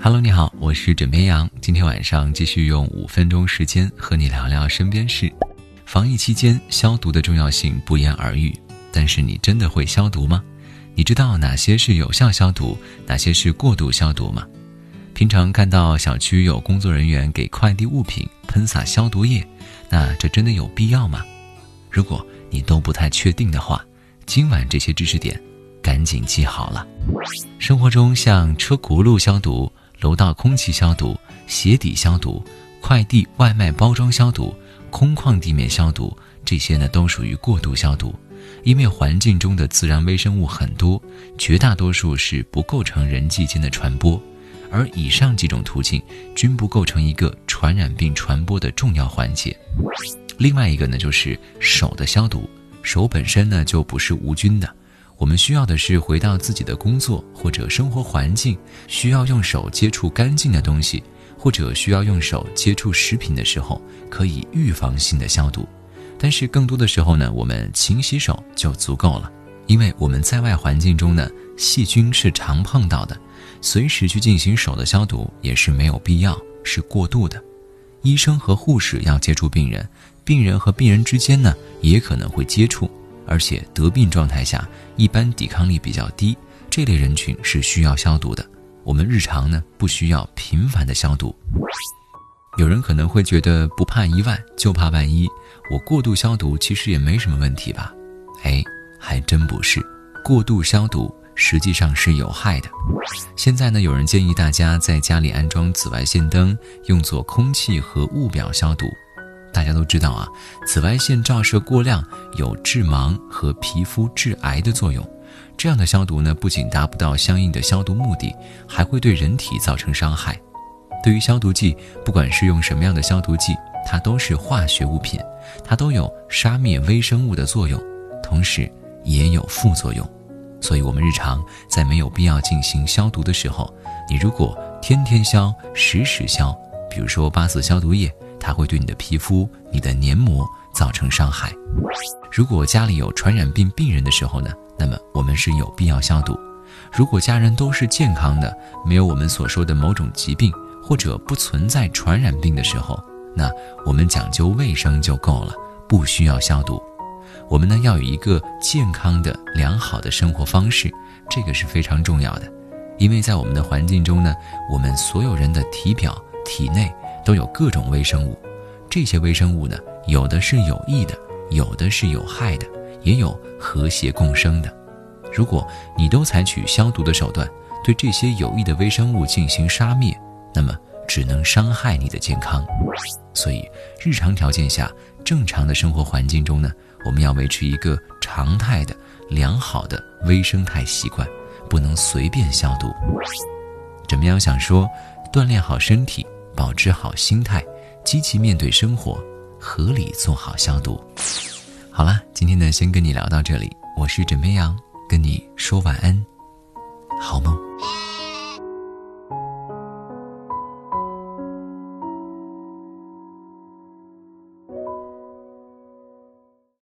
Hello，你好，我是枕边羊。今天晚上继续用五分钟时间和你聊聊身边事。防疫期间，消毒的重要性不言而喻。但是你真的会消毒吗？你知道哪些是有效消毒，哪些是过度消毒吗？平常看到小区有工作人员给快递物品喷洒消毒液，那这真的有必要吗？如果你都不太确定的话，今晚这些知识点赶紧记好了。生活中像车轱辘消毒。楼道空气消毒、鞋底消毒、快递外卖包装消毒、空旷地面消毒，这些呢都属于过度消毒。因为环境中的自然微生物很多，绝大多数是不构成人际间的传播，而以上几种途径均不构成一个传染病传播的重要环节。另外一个呢，就是手的消毒，手本身呢就不是无菌的。我们需要的是回到自己的工作或者生活环境，需要用手接触干净的东西，或者需要用手接触食品的时候，可以预防性的消毒。但是更多的时候呢，我们勤洗手就足够了，因为我们在外环境中呢，细菌是常碰到的，随时去进行手的消毒也是没有必要，是过度的。医生和护士要接触病人，病人和病人之间呢，也可能会接触。而且得病状态下，一般抵抗力比较低，这类人群是需要消毒的。我们日常呢不需要频繁的消毒。有人可能会觉得不怕一万就怕万一，我过度消毒其实也没什么问题吧？哎，还真不是，过度消毒实际上是有害的。现在呢，有人建议大家在家里安装紫外线灯，用作空气和物表消毒。大家都知道啊，紫外线照射过量有致盲和皮肤致癌的作用。这样的消毒呢，不仅达不到相应的消毒目的，还会对人体造成伤害。对于消毒剂，不管是用什么样的消毒剂，它都是化学物品，它都有杀灭微生物的作用，同时也有副作用。所以，我们日常在没有必要进行消毒的时候，你如果天天消、时时消，比如说八四消毒液。它会对你的皮肤、你的黏膜造成伤害。如果家里有传染病病人的时候呢，那么我们是有必要消毒。如果家人都是健康的，没有我们所说的某种疾病，或者不存在传染病的时候，那我们讲究卫生就够了，不需要消毒。我们呢要有一个健康的、良好的生活方式，这个是非常重要的。因为在我们的环境中呢，我们所有人的体表、体内。都有各种微生物，这些微生物呢，有的是有益的，有的是有害的，也有和谐共生的。如果你都采取消毒的手段，对这些有益的微生物进行杀灭，那么只能伤害你的健康。所以，日常条件下，正常的生活环境中呢，我们要维持一个常态的良好的微生态习惯，不能随便消毒。怎么样？想说，锻炼好身体。保持好心态，积极面对生活，合理做好消毒。好了，今天呢，先跟你聊到这里。我是枕边羊，跟你说晚安，好梦。